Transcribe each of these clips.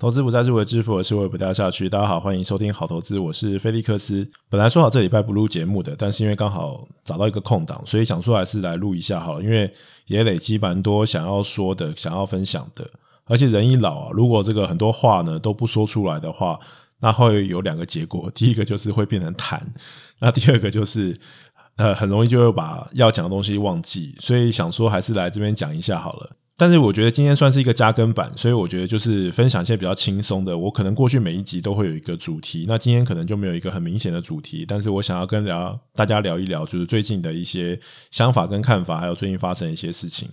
投资不再是为致富，而是为不掉下去。大家好，欢迎收听好投资，我是菲利克斯。本来说好这礼拜不录节目的，但是因为刚好找到一个空档，所以想说还是来录一下好了。因为也累积蛮多想要说的、想要分享的。而且人一老啊，如果这个很多话呢都不说出来的话，那会有两个结果。第一个就是会变成痰，那第二个就是呃很容易就会把要讲的东西忘记。所以想说还是来这边讲一下好了。但是我觉得今天算是一个加更版，所以我觉得就是分享一些比较轻松的。我可能过去每一集都会有一个主题，那今天可能就没有一个很明显的主题。但是我想要跟聊大家聊一聊，就是最近的一些想法跟看法，还有最近发生一些事情。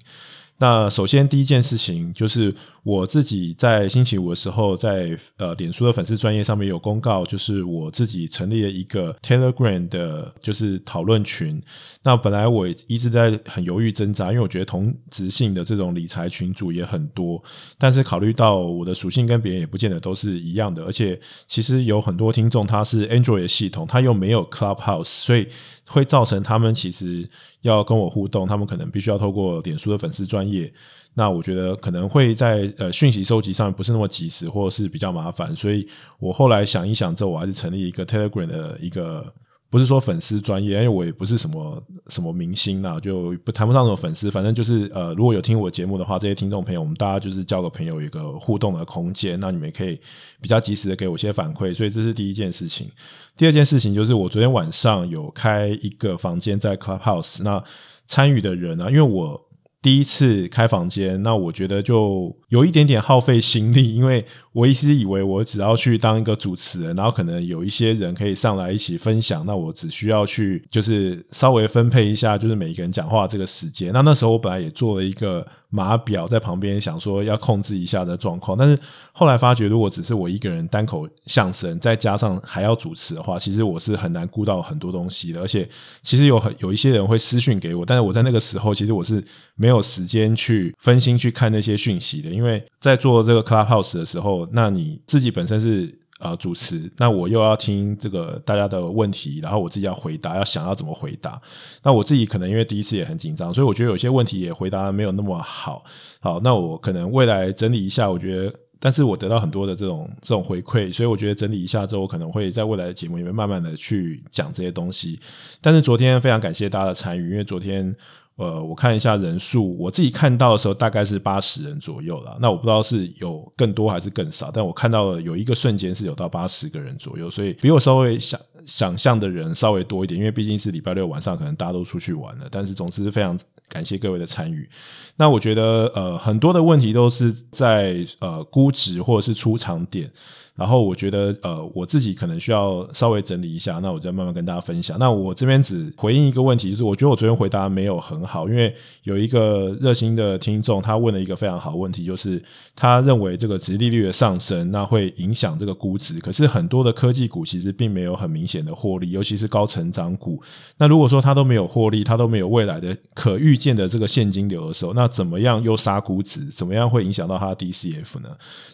那首先第一件事情就是我自己在星期五的时候在，在呃脸书的粉丝专业上面有公告，就是我自己成立了一个 Telegram 的，就是讨论群。那本来我一直在很犹豫挣扎，因为我觉得同质性的这种理财群组也很多，但是考虑到我的属性跟别人也不见得都是一样的，而且其实有很多听众他是 Android 系统，他又没有 Clubhouse，所以。会造成他们其实要跟我互动，他们可能必须要透过脸书的粉丝专业。那我觉得可能会在呃讯息收集上不是那么及时，或者是比较麻烦。所以我后来想一想之后，我还是成立一个 Telegram 的一个。不是说粉丝专业，因为我也不是什么什么明星呐，就不谈不上什么粉丝。反正就是呃，如果有听我节目的话，这些听众朋友，我们大家就是交个朋友，一个互动的空间。那你们可以比较及时的给我一些反馈，所以这是第一件事情。第二件事情就是我昨天晚上有开一个房间在 Clubhouse，那参与的人啊，因为我。第一次开房间，那我觉得就有一点点耗费心力，因为我一直以为我只要去当一个主持人，然后可能有一些人可以上来一起分享，那我只需要去就是稍微分配一下，就是每一个人讲话这个时间。那那时候我本来也做了一个。码表在旁边，想说要控制一下的状况，但是后来发觉，如果只是我一个人单口相声，再加上还要主持的话，其实我是很难顾到很多东西的。而且，其实有很有一些人会私讯给我，但是我在那个时候，其实我是没有时间去分心去看那些讯息的，因为在做这个 Clubhouse 的时候，那你自己本身是。呃，主持，那我又要听这个大家的问题，然后我自己要回答，要想要怎么回答。那我自己可能因为第一次也很紧张，所以我觉得有些问题也回答没有那么好。好，那我可能未来整理一下，我觉得，但是我得到很多的这种这种回馈，所以我觉得整理一下之后，我可能会在未来的节目里面慢慢的去讲这些东西。但是昨天非常感谢大家的参与，因为昨天。呃，我看一下人数，我自己看到的时候大概是八十人左右啦。那我不知道是有更多还是更少，但我看到了有一个瞬间是有到八十个人左右，所以比我稍微想想象的人稍微多一点，因为毕竟是礼拜六晚上，可能大家都出去玩了。但是总之非常感谢各位的参与。那我觉得呃，很多的问题都是在呃估值或者是出场点。然后我觉得，呃，我自己可能需要稍微整理一下，那我就慢慢跟大家分享。那我这边只回应一个问题，就是我觉得我昨天回答没有很好，因为有一个热心的听众，他问了一个非常好的问题，就是他认为这个殖利率的上升，那会影响这个估值。可是很多的科技股其实并没有很明显的获利，尤其是高成长股。那如果说它都没有获利，它都没有未来的可预见的这个现金流的时候，那怎么样又杀估值？怎么样会影响到它的 DCF 呢？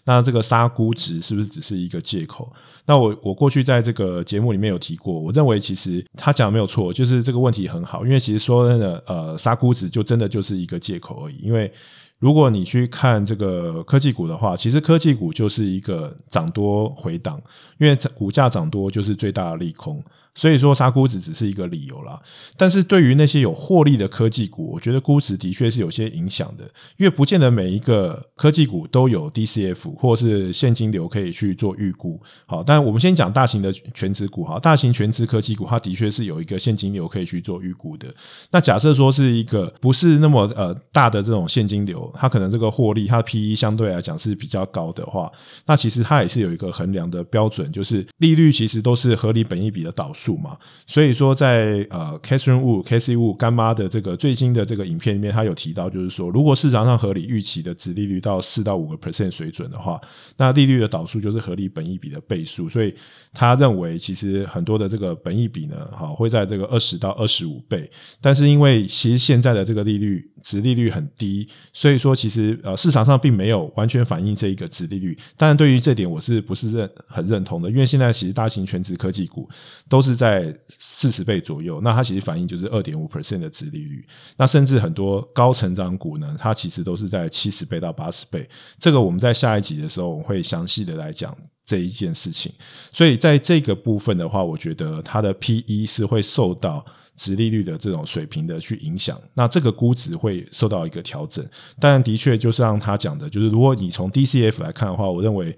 那这个杀估值是不是只是？是一个借口。那我我过去在这个节目里面有提过，我认为其实他讲的没有错，就是这个问题很好，因为其实说真的，呃，杀估值就真的就是一个借口而已。因为如果你去看这个科技股的话，其实科技股就是一个涨多回档，因为股价涨多就是最大的利空。所以说杀估值只是一个理由啦，但是对于那些有获利的科技股，我觉得估值的确是有些影响的，因为不见得每一个科技股都有 DCF 或是现金流可以去做预估。好，但我们先讲大型的全职股哈，大型全职科技股它的确是有一个现金流可以去做预估的。那假设说是一个不是那么呃大的这种现金流，它可能这个获利它的 PE 相对来讲是比较高的话，那其实它也是有一个衡量的标准，就是利率其实都是合理本益比的导数。数嘛，所以说在呃，Catherine Wu，Cathy Wu 干妈的这个最新的这个影片里面，他有提到，就是说，如果市场上合理预期的殖利率到四到五个 percent 水准的话，那利率的导数就是合理本益比的倍数，所以他认为其实很多的这个本益比呢，好会在这个二十到二十五倍，但是因为其实现在的这个利率。殖利率很低，所以说其实呃市场上并没有完全反映这一个殖利率。当然，对于这点我是不是认很认同的？因为现在其实大型全职科技股都是是在四十倍左右，那它其实反映就是二点五 percent 的值利率。那甚至很多高成长股呢，它其实都是在七十倍到八十倍。这个我们在下一集的时候我会详细的来讲这一件事情。所以在这个部分的话，我觉得它的 PE 是会受到值利率的这种水平的去影响，那这个估值会受到一个调整。但的确就是像他讲的，就是如果你从 DCF 来看的话，我认为。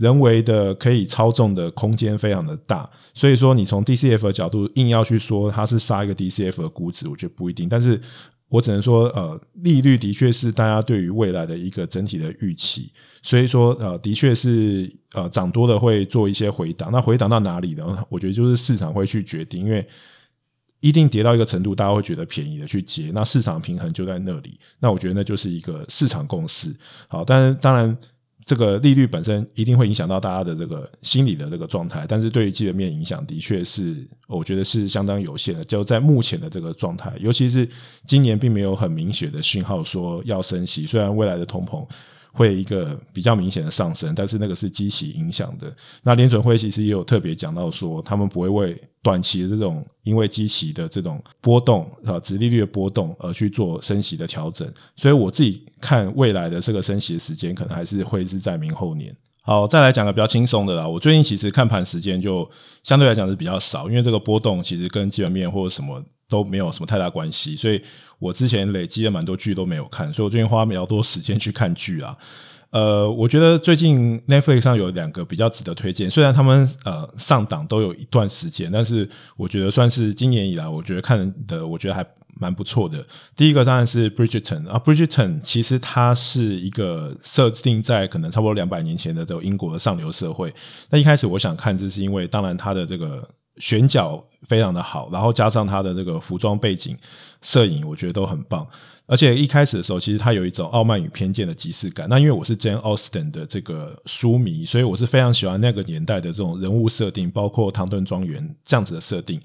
人为的可以操纵的空间非常的大，所以说你从 DCF 的角度硬要去说它是杀一个 DCF 的估值，我觉得不一定。但是我只能说，呃，利率的确是大家对于未来的一个整体的预期，所以说呃，的确是呃涨多了会做一些回档，那回档到哪里呢？我觉得就是市场会去决定，因为一定跌到一个程度，大家会觉得便宜的去接，那市场平衡就在那里，那我觉得那就是一个市场共识。好，但是当然。这个利率本身一定会影响到大家的这个心理的这个状态，但是对于基本面影响的确是，我觉得是相当有限的。就在目前的这个状态，尤其是今年并没有很明显的讯号说要升息，虽然未来的通膨。会一个比较明显的上升，但是那个是基期影响的。那联准会其实也有特别讲到说，他们不会为短期的这种因为基期的这种波动啊，殖利率的波动而去做升息的调整。所以我自己看未来的这个升息的时间，可能还是会是在明后年。好，再来讲个比较轻松的啦。我最近其实看盘时间就相对来讲是比较少，因为这个波动其实跟基本面或者什么都没有什么太大关系，所以。我之前累积了蛮多剧都没有看，所以我最近花比较多时间去看剧啊。呃，我觉得最近 Netflix 上有两个比较值得推荐，虽然他们呃上档都有一段时间，但是我觉得算是今年以来我觉得看的，我觉得还蛮不错的。第一个当然是 Bridgerton 啊，Bridgerton 其实它是一个设定在可能差不多两百年前的这个英国的上流社会。那一开始我想看，就是因为当然它的这个。选角非常的好，然后加上他的这个服装背景、摄影，我觉得都很棒。而且一开始的时候，其实他有一种傲慢与偏见的即视感。那因为我是 Jane Austen 的这个书迷，所以我是非常喜欢那个年代的这种人物设定，包括唐顿庄园这样子的设定。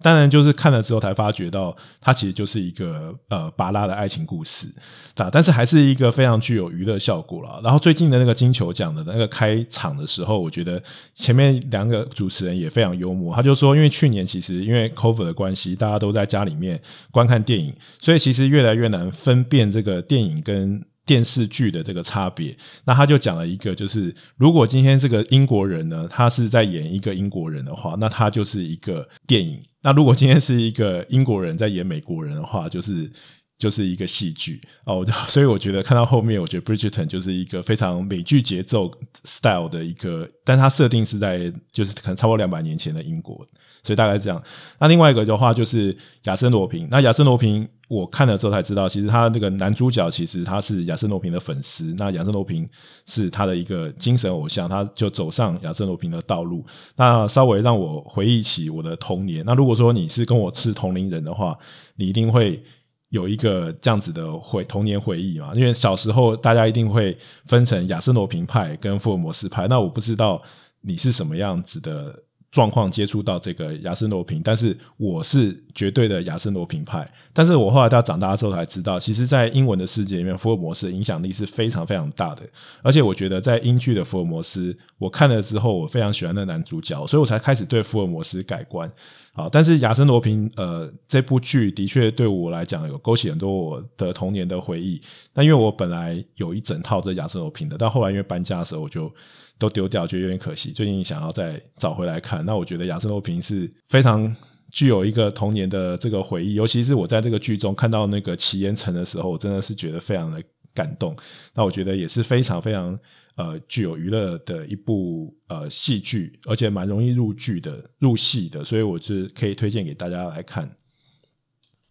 当然，就是看了之后才发觉到，它其实就是一个呃巴拉的爱情故事，啊但是还是一个非常具有娱乐效果了。然后最近的那个金球奖的那个开场的时候，我觉得前面两个主持人也非常幽默。他就说，因为去年其实因为 COVID 的关系，大家都在家里面观看电影，所以其实越来越难分辨这个电影跟。电视剧的这个差别，那他就讲了一个，就是如果今天这个英国人呢，他是在演一个英国人的话，那他就是一个电影；那如果今天是一个英国人在演美国人的话，就是就是一个戏剧哦。所以我觉得看到后面，我觉得 Bridgerton 就是一个非常美剧节奏 style 的一个，但它设定是在就是可能超过两百年前的英国，所以大概是这样。那另外一个的话就是亚森罗平，那亚森罗平。我看了之后才知道，其实他那个男主角其实他是亚森罗平的粉丝，那亚森罗平是他的一个精神偶像，他就走上亚森罗平的道路。那稍微让我回忆起我的童年。那如果说你是跟我是同龄人的话，你一定会有一个这样子的回童年回忆嘛？因为小时候大家一定会分成亚森罗平派跟福尔摩斯派。那我不知道你是什么样子的。状况接触到这个亚森罗平，但是我是绝对的亚森罗平派。但是我后来到长大之后才知道，其实，在英文的世界里面，福尔摩斯影响力是非常非常大的。而且，我觉得在英剧的福尔摩斯，我看了之后，我非常喜欢那男主角，所以我才开始对福尔摩斯改观。好，但是亚森罗平，呃，这部剧的确对我来讲有勾起很多我的童年的回忆。那因为我本来有一整套这亚森罗平的，但后来因为搬家的时候，我就。都丢掉，觉得有点可惜。最近想要再找回来看，那我觉得亚森罗平是非常具有一个童年的这个回忆，尤其是我在这个剧中看到那个祁延成的时候，我真的是觉得非常的感动。那我觉得也是非常非常呃具有娱乐的一部呃戏剧，而且蛮容易入剧的、入戏的，所以我是可以推荐给大家来看。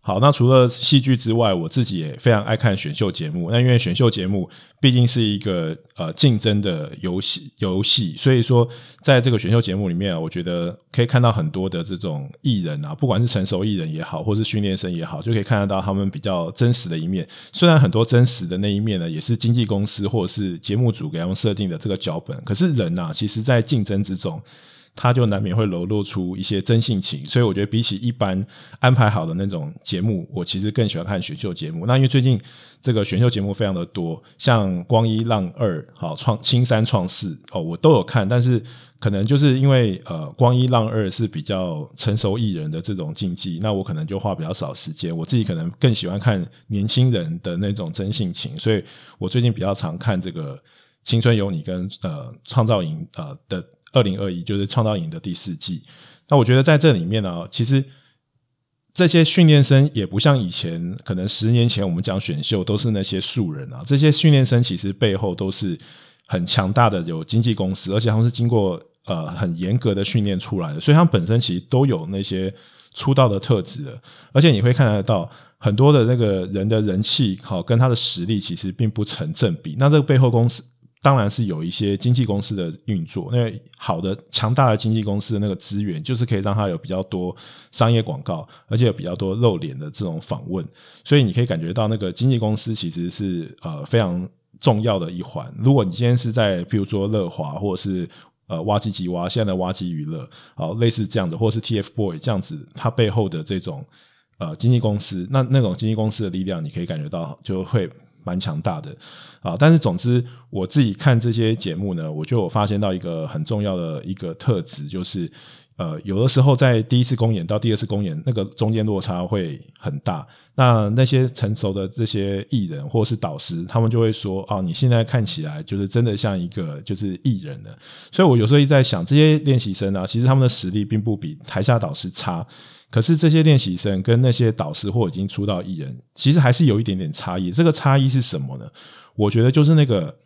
好，那除了戏剧之外，我自己也非常爱看选秀节目。那因为选秀节目毕竟是一个呃竞争的游戏游戏，所以说在这个选秀节目里面，我觉得可以看到很多的这种艺人啊，不管是成熟艺人也好，或是训练生也好，就可以看得到他们比较真实的一面。虽然很多真实的那一面呢，也是经纪公司或者是节目组给他们设定的这个脚本，可是人呐、啊，其实在竞争之中。他就难免会流露出一些真性情。所以我觉得比起一般安排好的那种节目，我其实更喜欢看选秀节目。那因为最近这个选秀节目非常的多，像光一浪二、好创青三创四哦，我都有看，但是。可能就是因为呃，光一浪二是比较成熟艺人的这种竞技，那我可能就花比较少时间。我自己可能更喜欢看年轻人的那种真性情，所以我最近比较常看这个《青春有你》跟呃《创造营》呃的二零二一，就是《创造营》的第四季。那我觉得在这里面呢，其实这些训练生也不像以前，可能十年前我们讲选秀都是那些素人啊，这些训练生其实背后都是。很强大的有经纪公司，而且他们是经过呃很严格的训练出来的，所以他们本身其实都有那些出道的特质的。而且你会看得到很多的那个人的人气，好跟他的实力其实并不成正比。那这个背后公司当然是有一些经纪公司的运作，因为好的强大的经纪公司的那个资源，就是可以让他有比较多商业广告，而且有比较多露脸的这种访问。所以你可以感觉到那个经纪公司其实是呃非常。重要的一环。如果你今天是在，譬如说乐华，或者是呃挖机机挖，现在的挖机娱乐，好类似这样的，或是 TFBOY 这样子，它背后的这种呃经纪公司，那那种经纪公司的力量，你可以感觉到就会蛮强大的啊。但是总之，我自己看这些节目呢，我就发现到一个很重要的一个特质，就是。呃，有的时候在第一次公演到第二次公演，那个中间落差会很大。那那些成熟的这些艺人或是导师，他们就会说：“哦，你现在看起来就是真的像一个就是艺人了。”所以，我有时候一直在想，这些练习生啊，其实他们的实力并不比台下导师差。可是，这些练习生跟那些导师或已经出道艺人，其实还是有一点点差异。这个差异是什么呢？我觉得就是那个。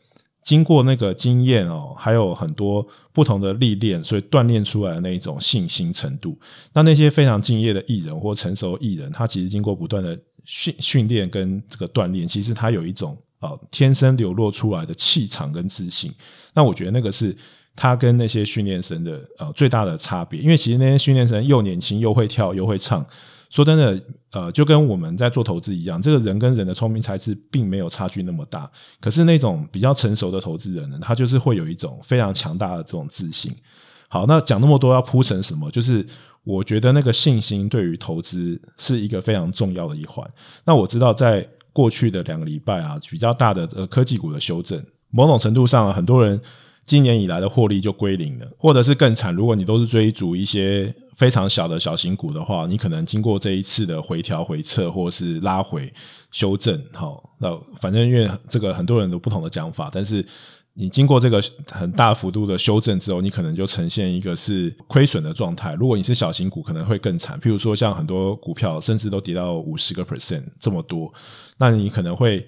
经过那个经验哦，还有很多不同的历练，所以锻炼出来的那一种信心程度。那那些非常敬业的艺人或成熟艺人，他其实经过不断的训训练跟这个锻炼，其实他有一种啊天生流露出来的气场跟自信。那我觉得那个是他跟那些训练生的呃最大的差别，因为其实那些训练生又年轻又会跳又会唱。说真的，呃，就跟我们在做投资一样，这个人跟人的聪明才智并没有差距那么大。可是那种比较成熟的投资人呢，他就是会有一种非常强大的这种自信。好，那讲那么多要铺成什么？就是我觉得那个信心对于投资是一个非常重要的一环。那我知道在过去的两个礼拜啊，比较大的呃科技股的修正，某种程度上很多人。今年以来的获利就归零了，或者是更惨。如果你都是追逐一些非常小的小型股的话，你可能经过这一次的回调、回撤，或是拉回修正，好，那反正因为这个很多人都不同的讲法，但是你经过这个很大幅度的修正之后，你可能就呈现一个是亏损的状态。如果你是小型股，可能会更惨。譬如说，像很多股票甚至都跌到五十个 percent 这么多，那你可能会。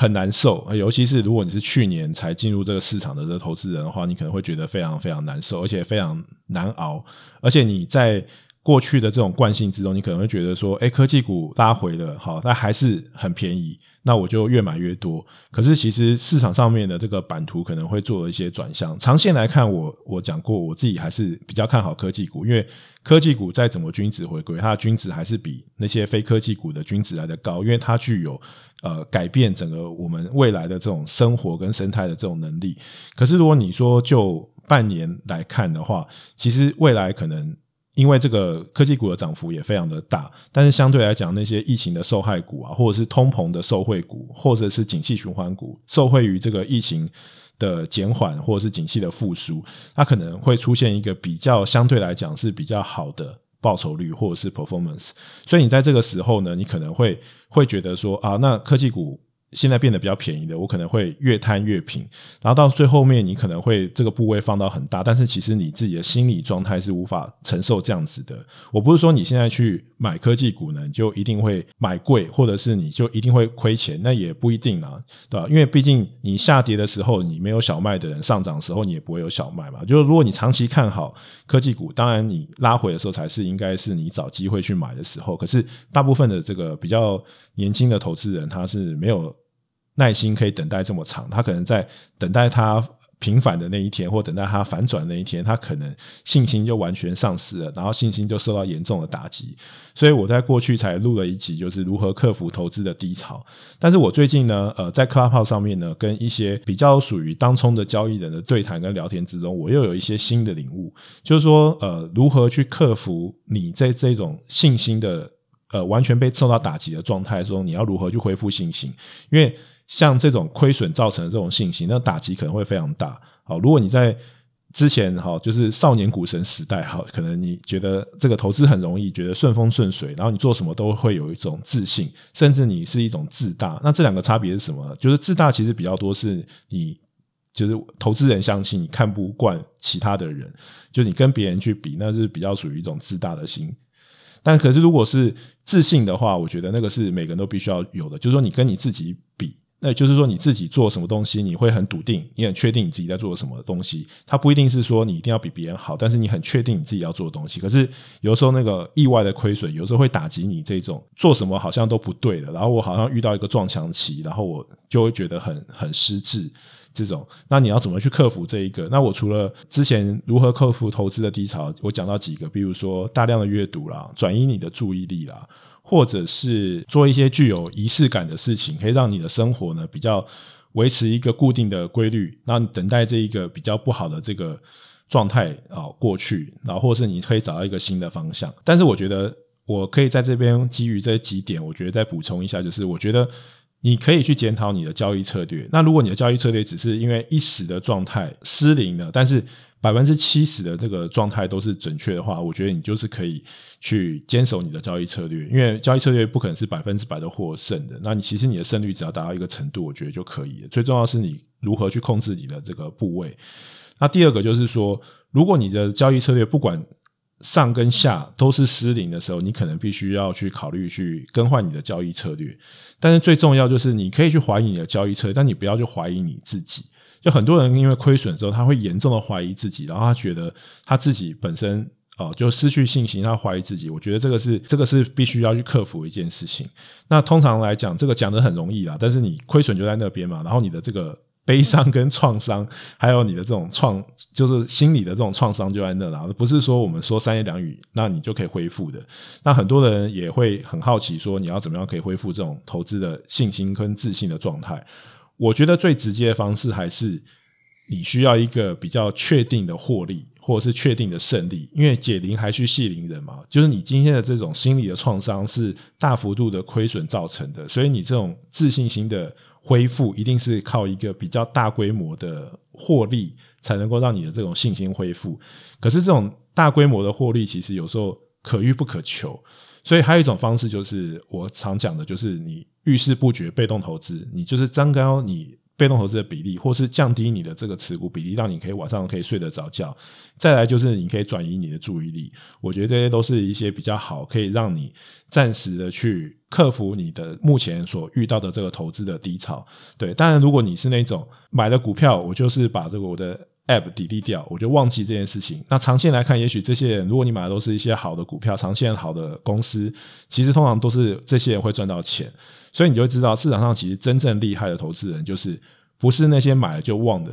很难受，尤其是如果你是去年才进入这个市场的这个投资人的话，你可能会觉得非常非常难受，而且非常难熬。而且你在过去的这种惯性之中，你可能会觉得说，诶，科技股拉回了，好，那还是很便宜。那我就越买越多，可是其实市场上面的这个版图可能会做了一些转向。长线来看我，我讲过，我自己还是比较看好科技股，因为科技股再怎么均值回归，它的均值还是比那些非科技股的均值来得高，因为它具有呃改变整个我们未来的这种生活跟生态的这种能力。可是如果你说就半年来看的话，其实未来可能。因为这个科技股的涨幅也非常的大，但是相对来讲，那些疫情的受害股啊，或者是通膨的受惠股，或者是景气循环股，受惠于这个疫情的减缓或者是景气的复苏，它可能会出现一个比较相对来讲是比较好的报酬率或者是 performance。所以你在这个时候呢，你可能会会觉得说啊，那科技股。现在变得比较便宜的，我可能会越贪越平，然后到最后面，你可能会这个部位放到很大，但是其实你自己的心理状态是无法承受这样子的。我不是说你现在去买科技股呢，就一定会买贵，或者是你就一定会亏钱，那也不一定啊，对吧？因为毕竟你下跌的时候你没有小卖的人，上涨时候你也不会有小卖嘛。就是如果你长期看好科技股，当然你拉回的时候才是应该是你找机会去买的时候。可是大部分的这个比较年轻的投资人，他是没有。耐心可以等待这么长，他可能在等待他平反的那一天，或等待他反转那一天，他可能信心就完全丧失了，然后信心就受到严重的打击。所以我在过去才录了一集，就是如何克服投资的低潮。但是我最近呢，呃，在 Clubhouse 上面呢，跟一些比较属于当冲的交易人的对谈跟聊天之中，我又有一些新的领悟，就是说，呃，如何去克服你在这种信心的呃完全被受到打击的状态中，你要如何去恢复信心？因为像这种亏损造成的这种信心，那打击可能会非常大。好，如果你在之前哈，就是少年股神时代哈，可能你觉得这个投资很容易，觉得顺风顺水，然后你做什么都会有一种自信，甚至你是一种自大。那这两个差别是什么？就是自大其实比较多是你就是投资人相信你看不惯其他的人，就你跟别人去比，那是比较属于一种自大的心。但可是如果是自信的话，我觉得那个是每个人都必须要有的，就是说你跟你自己比。那就是说，你自己做什么东西，你会很笃定，你很确定你自己在做什么东西。它不一定是说你一定要比别人好，但是你很确定你自己要做的东西。可是有时候那个意外的亏损，有时候会打击你这种做什么好像都不对的。然后我好像遇到一个撞墙期，然后我就会觉得很很失智。这种，那你要怎么去克服这一个？那我除了之前如何克服投资的低潮，我讲到几个，比如说大量的阅读啦，转移你的注意力啦。或者是做一些具有仪式感的事情，可以让你的生活呢比较维持一个固定的规律。那等待这一个比较不好的这个状态啊过去，然后或是你可以找到一个新的方向。但是我觉得我可以在这边基于这几点，我觉得再补充一下，就是我觉得你可以去检讨你的交易策略。那如果你的交易策略只是因为一时的状态失灵了，但是百分之七十的这个状态都是准确的话，我觉得你就是可以去坚守你的交易策略，因为交易策略不可能是百分之百的获胜的。那你其实你的胜率只要达到一个程度，我觉得就可以了。最重要是你如何去控制你的这个部位。那第二个就是说，如果你的交易策略不管上跟下都是失灵的时候，你可能必须要去考虑去更换你的交易策略。但是最重要就是你可以去怀疑你的交易策略，但你不要去怀疑你自己。就很多人因为亏损之后，他会严重的怀疑自己，然后他觉得他自己本身哦就失去信心，他怀疑自己。我觉得这个是这个是必须要去克服一件事情。那通常来讲，这个讲得很容易啦，但是你亏损就在那边嘛，然后你的这个悲伤跟创伤，还有你的这种创，就是心理的这种创伤就在那啦，不是说我们说三言两语，那你就可以恢复的。那很多人也会很好奇，说你要怎么样可以恢复这种投资的信心跟自信的状态。我觉得最直接的方式还是你需要一个比较确定的获利，或者是确定的胜利，因为解铃还须系铃人嘛。就是你今天的这种心理的创伤是大幅度的亏损造成的，所以你这种自信心的恢复一定是靠一个比较大规模的获利才能够让你的这种信心恢复。可是这种大规模的获利其实有时候可遇不可求，所以还有一种方式就是我常讲的，就是你。遇事不决，被动投资，你就是增高你被动投资的比例，或是降低你的这个持股比例，让你可以晚上可以睡得着觉。再来就是你可以转移你的注意力，我觉得这些都是一些比较好，可以让你暂时的去克服你的目前所遇到的这个投资的低潮。对，当然如果你是那种买了股票，我就是把这个我的。App 弥补掉，我就忘记这件事情。那长线来看，也许这些人，如果你买的都是一些好的股票，长线好的公司，其实通常都是这些人会赚到钱。所以你就知道，市场上其实真正厉害的投资人，就是不是那些买了就忘的。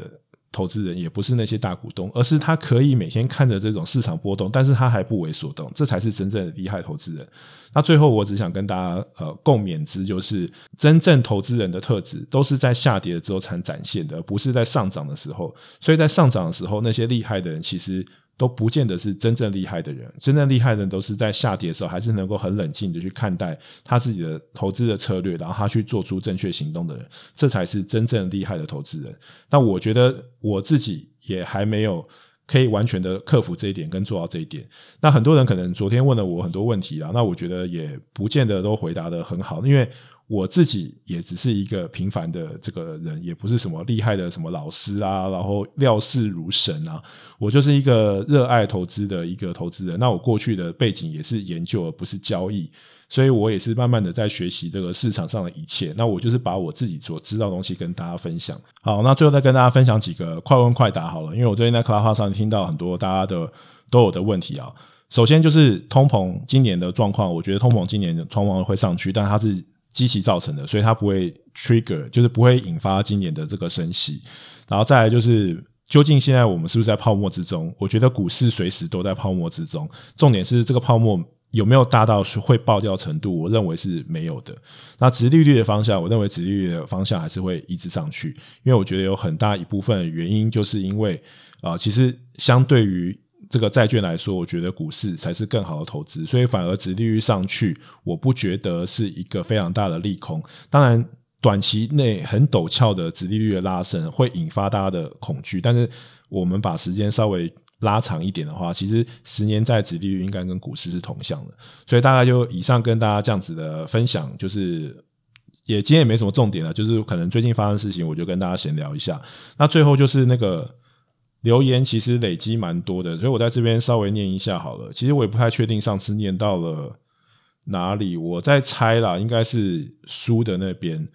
投资人也不是那些大股东，而是他可以每天看着这种市场波动，但是他还不为所动，这才是真正的厉害投资人。那最后我只想跟大家呃共勉之，就是真正投资人的特质都是在下跌之后才展现的，而不是在上涨的时候。所以在上涨的时候，那些厉害的人其实。都不见得是真正厉害的人，真正厉害的人都是在下跌的时候，还是能够很冷静的去看待他自己的投资的策略，然后他去做出正确行动的人，这才是真正厉害的投资人。那我觉得我自己也还没有可以完全的克服这一点跟做到这一点。那很多人可能昨天问了我很多问题啊，那我觉得也不见得都回答得很好，因为。我自己也只是一个平凡的这个人，也不是什么厉害的什么老师啊，然后料事如神啊。我就是一个热爱投资的一个投资人。那我过去的背景也是研究，而不是交易，所以我也是慢慢的在学习这个市场上的一切。那我就是把我自己所知道的东西跟大家分享。好，那最后再跟大家分享几个快问快答好了，因为我最近在 Club 上听到很多大家的都有的问题啊。首先就是通膨今年的状况，我觉得通膨今年的通膨会上去，但它是。机器造成的，所以它不会 trigger，就是不会引发今年的这个升息。然后再来就是究竟现在我们是不是在泡沫之中？我觉得股市随时都在泡沫之中。重点是这个泡沫有没有大到会爆掉程度？我认为是没有的。那殖利率的方向，我认为殖利率的方向还是会一直上去，因为我觉得有很大一部分原因就是因为啊、其实相对于这个债券来说，我觉得股市才是更好的投资，所以反而殖利率上去，我不觉得是一个非常大的利空。当然。短期内很陡峭的殖利率的拉升会引发大家的恐惧，但是我们把时间稍微拉长一点的话，其实十年债殖利率应该跟股市是同向的。所以大概就以上跟大家这样子的分享，就是也今天也没什么重点了，就是可能最近发生的事情，我就跟大家闲聊一下。那最后就是那个留言，其实累积蛮多的，所以我在这边稍微念一下好了。其实我也不太确定上次念到了哪里，我在猜啦，应该是书的那边。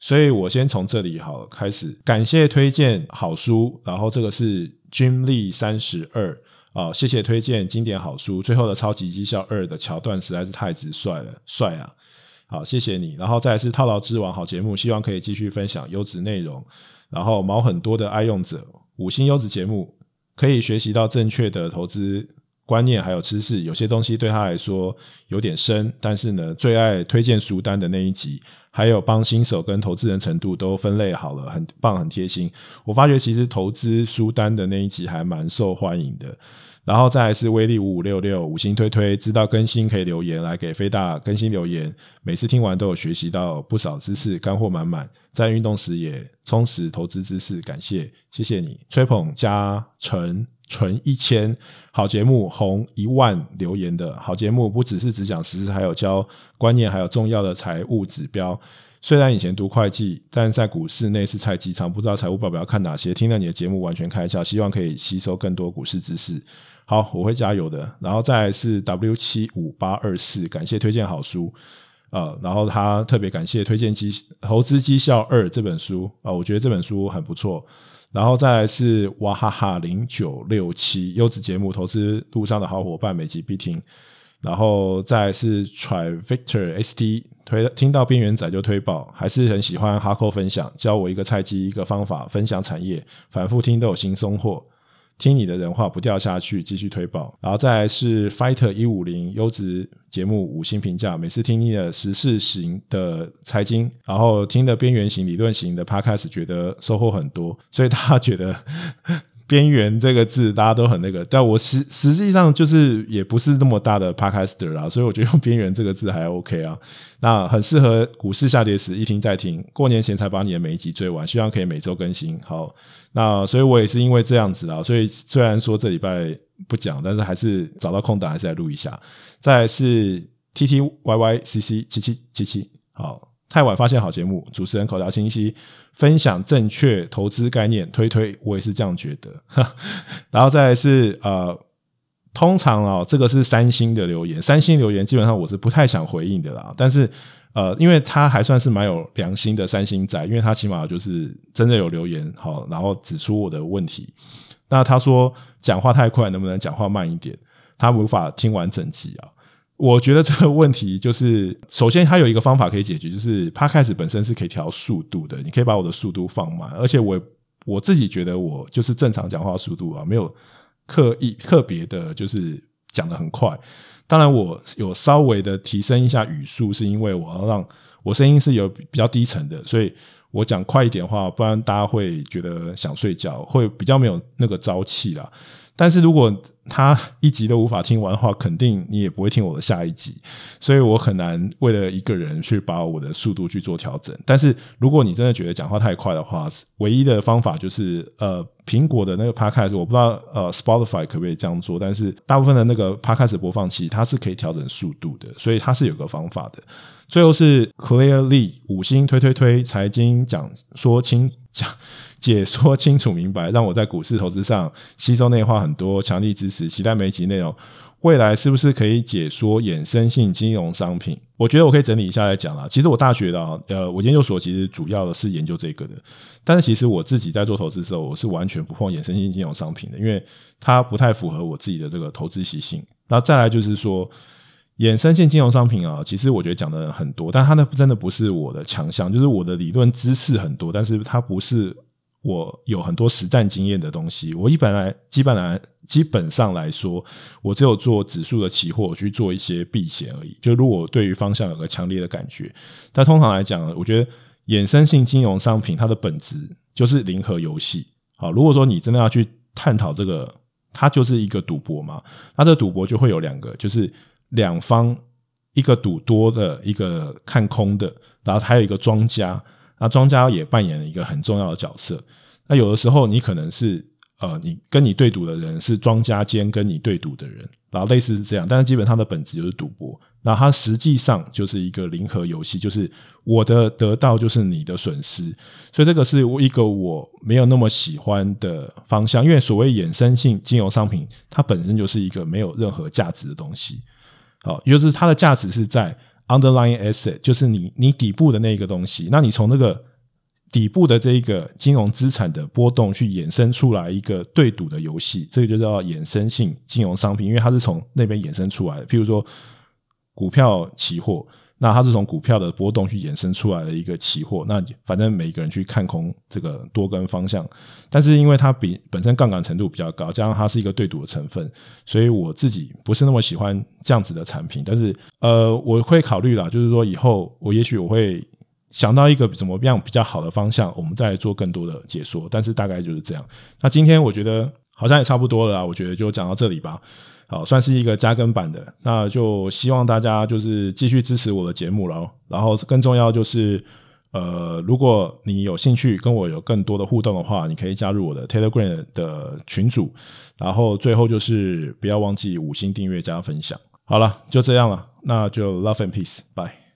所以我先从这里好开始，感谢推荐好书，然后这个是君力三十二啊，谢谢推荐经典好书，最后的超级绩效二的桥段实在是太直率了，帅啊！好，谢谢你，然后再来是套牢之王好节目，希望可以继续分享优质内容，然后毛很多的爱用者，五星优质节目，可以学习到正确的投资观念还有知识，有些东西对他来说有点深，但是呢，最爱推荐书单的那一集。还有帮新手跟投资人程度都分类好了，很棒，很贴心。我发觉其实投资书单的那一集还蛮受欢迎的。然后再来是威力五五六六五星推推，知道更新可以留言来给飞大更新留言。每次听完都有学习到不少知识，干货满满。在运动时也充实投资知识，感谢，谢谢你，吹捧加成。存一千好节目，红一万留言的好节目，不只是只讲实事，还有教观念，还有重要的财务指标。虽然以前读会计，但在股市内是菜鸡，常不知道财务报表要看哪些。听了你的节目，完全开窍，希望可以吸收更多股市知识。好，我会加油的。然后再来是 W 七五八二四，感谢推荐好书、呃。然后他特别感谢推荐绩投资绩效二这本书啊、我觉得这本书很不错。然后再来是哇哈哈零九六七优质节目，投资路上的好伙伴，每集必听。然后再是 Try Victor ST 推听到边缘仔就推爆，还是很喜欢哈扣分享，教我一个菜鸡一个方法，分享产业，反复听都有新收获。听你的人话不掉下去，继续推爆，然后再来是 Fighter 一五零优质节目五星评价，每次听你的时事型的财经，然后听的边缘型理论型的 Podcast，觉得收获很多，所以他觉得。边缘这个字大家都很那个，但我实实际上就是也不是那么大的 podcaster 啦，所以我觉得用边缘这个字还 OK 啊。那很适合股市下跌时一听再听，过年前才把你的每一集追完，希望可以每周更新。好，那所以我也是因为这样子啊，所以虽然说这礼拜不讲，但是还是找到空档还是来录一下。再来是 T T Y Y C C 七七七七，好。太晚发现好节目，主持人口条清晰，分享正确投资概念，推推，我也是这样觉得。然后再来是呃，通常、哦，这个是三星的留言，三星留言基本上我是不太想回应的啦。但是呃，因为他还算是蛮有良心的三星仔，因为他起码就是真的有留言好，然后指出我的问题。那他说讲话太快，能不能讲话慢一点？他无法听完整集啊。我觉得这个问题就是，首先它有一个方法可以解决，就是 Podcast 本身是可以调速度的，你可以把我的速度放慢，而且我我自己觉得我就是正常讲话速度啊，没有刻意特别的，就是讲得很快。当然，我有稍微的提升一下语速，是因为我要让我声音是有比较低沉的，所以我讲快一点话，不然大家会觉得想睡觉，会比较没有那个朝气啦。但是如果他一集都无法听完的话，肯定你也不会听我的下一集，所以我很难为了一个人去把我的速度去做调整。但是如果你真的觉得讲话太快的话，唯一的方法就是呃，苹果的那个 Podcast，我不知道呃 Spotify 可不可以这样做，但是大部分的那个 Podcast 播放器它是可以调整速度的，所以它是有个方法的。最后是 Clearly 五星推推推财经讲说清讲。解说清楚明白，让我在股市投资上吸收内化很多强力知识。期待每集内容，未来是不是可以解说衍生性金融商品？我觉得我可以整理一下来讲啦。其实我大学的，呃，我研究所其实主要的是研究这个的。但是其实我自己在做投资的时候，我是完全不碰衍生性金融商品的，因为它不太符合我自己的这个投资习性。那再来就是说，衍生性金融商品啊，其实我觉得讲的很多，但它那真的不是我的强项，就是我的理论知识很多，但是它不是。我有很多实战经验的东西。我一般来基本来基本上来说，我只有做指数的期货去做一些避险而已。就如果对于方向有个强烈的感觉，但通常来讲，我觉得衍生性金融商品它的本质就是零和游戏。好，如果说你真的要去探讨这个，它就是一个赌博嘛。那这赌博就会有两个，就是两方。一个赌多的，一个看空的，然后还有一个庄家，那庄家也扮演了一个很重要的角色。那有的时候你可能是呃，你跟你对赌的人是庄家兼跟你对赌的人，然后类似是这样，但是基本上的本质就是赌博。那它实际上就是一个零和游戏，就是我的得到就是你的损失，所以这个是一个我没有那么喜欢的方向。因为所谓衍生性金融商品，它本身就是一个没有任何价值的东西。好，也就是它的价值是在 underlying asset，就是你你底部的那个东西。那你从那个底部的这一个金融资产的波动去衍生出来一个对赌的游戏，这个就叫衍生性金融商品，因为它是从那边衍生出来的。譬如说股票期货。那它是从股票的波动去衍生出来的一个期货，那反正每个人去看空这个多跟方向，但是因为它比本身杠杆程度比较高，加上它是一个对赌的成分，所以我自己不是那么喜欢这样子的产品。但是呃，我会考虑啦，就是说以后我也许我会想到一个怎么样比较好的方向，我们再做更多的解说。但是大概就是这样。那今天我觉得好像也差不多了啊，我觉得就讲到这里吧。好，算是一个加更版的，那就希望大家就是继续支持我的节目了。然后更重要就是，呃，如果你有兴趣跟我有更多的互动的话，你可以加入我的 Telegram 的群组。然后最后就是不要忘记五星订阅加分享。好了，就这样了，那就 Love and Peace，Bye。